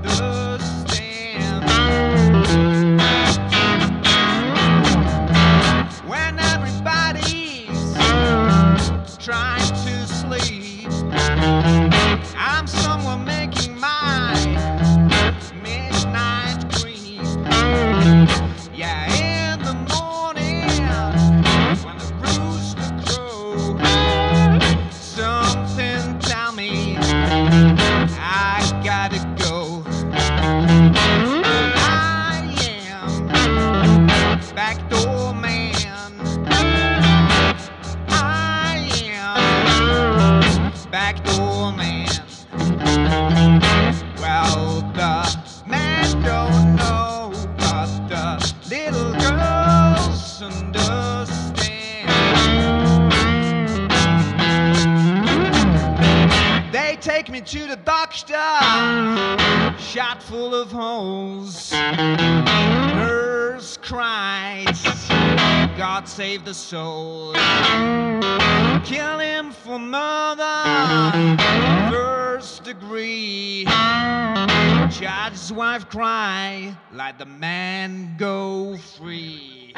girls backdoor man. Well, the man don't know, but the little girls understand. They take me to the doctor, shot full of holes. Nurse cries, God save the soul. Kill him for murder, first degree. Judge's wife cry, let the man go free.